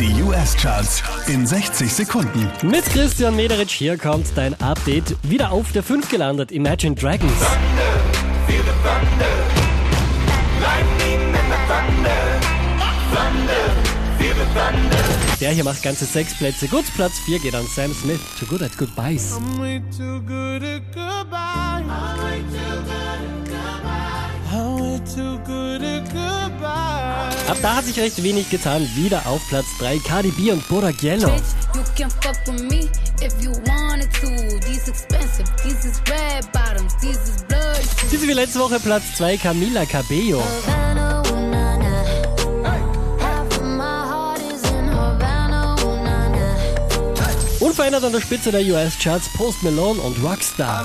Die US-Charts in 60 Sekunden. Mit Christian Mederitsch hier kommt dein Update. Wieder auf der 5 gelandet, Imagine Dragons. Der hier macht ganze sechs Plätze. Gut, Platz 4 geht an Sam Smith. Too good at goodbyes. I'm way too good at goodbye. I'm way too good at goodbye. Ab da hat sich recht wenig getan. Wieder auf Platz 3 Cardi B und is blood. Diese wie letzte Woche Platz 2 Camila Cabello. Na, na. Unverändert an der Spitze der US-Charts Post Malone und Rockstar.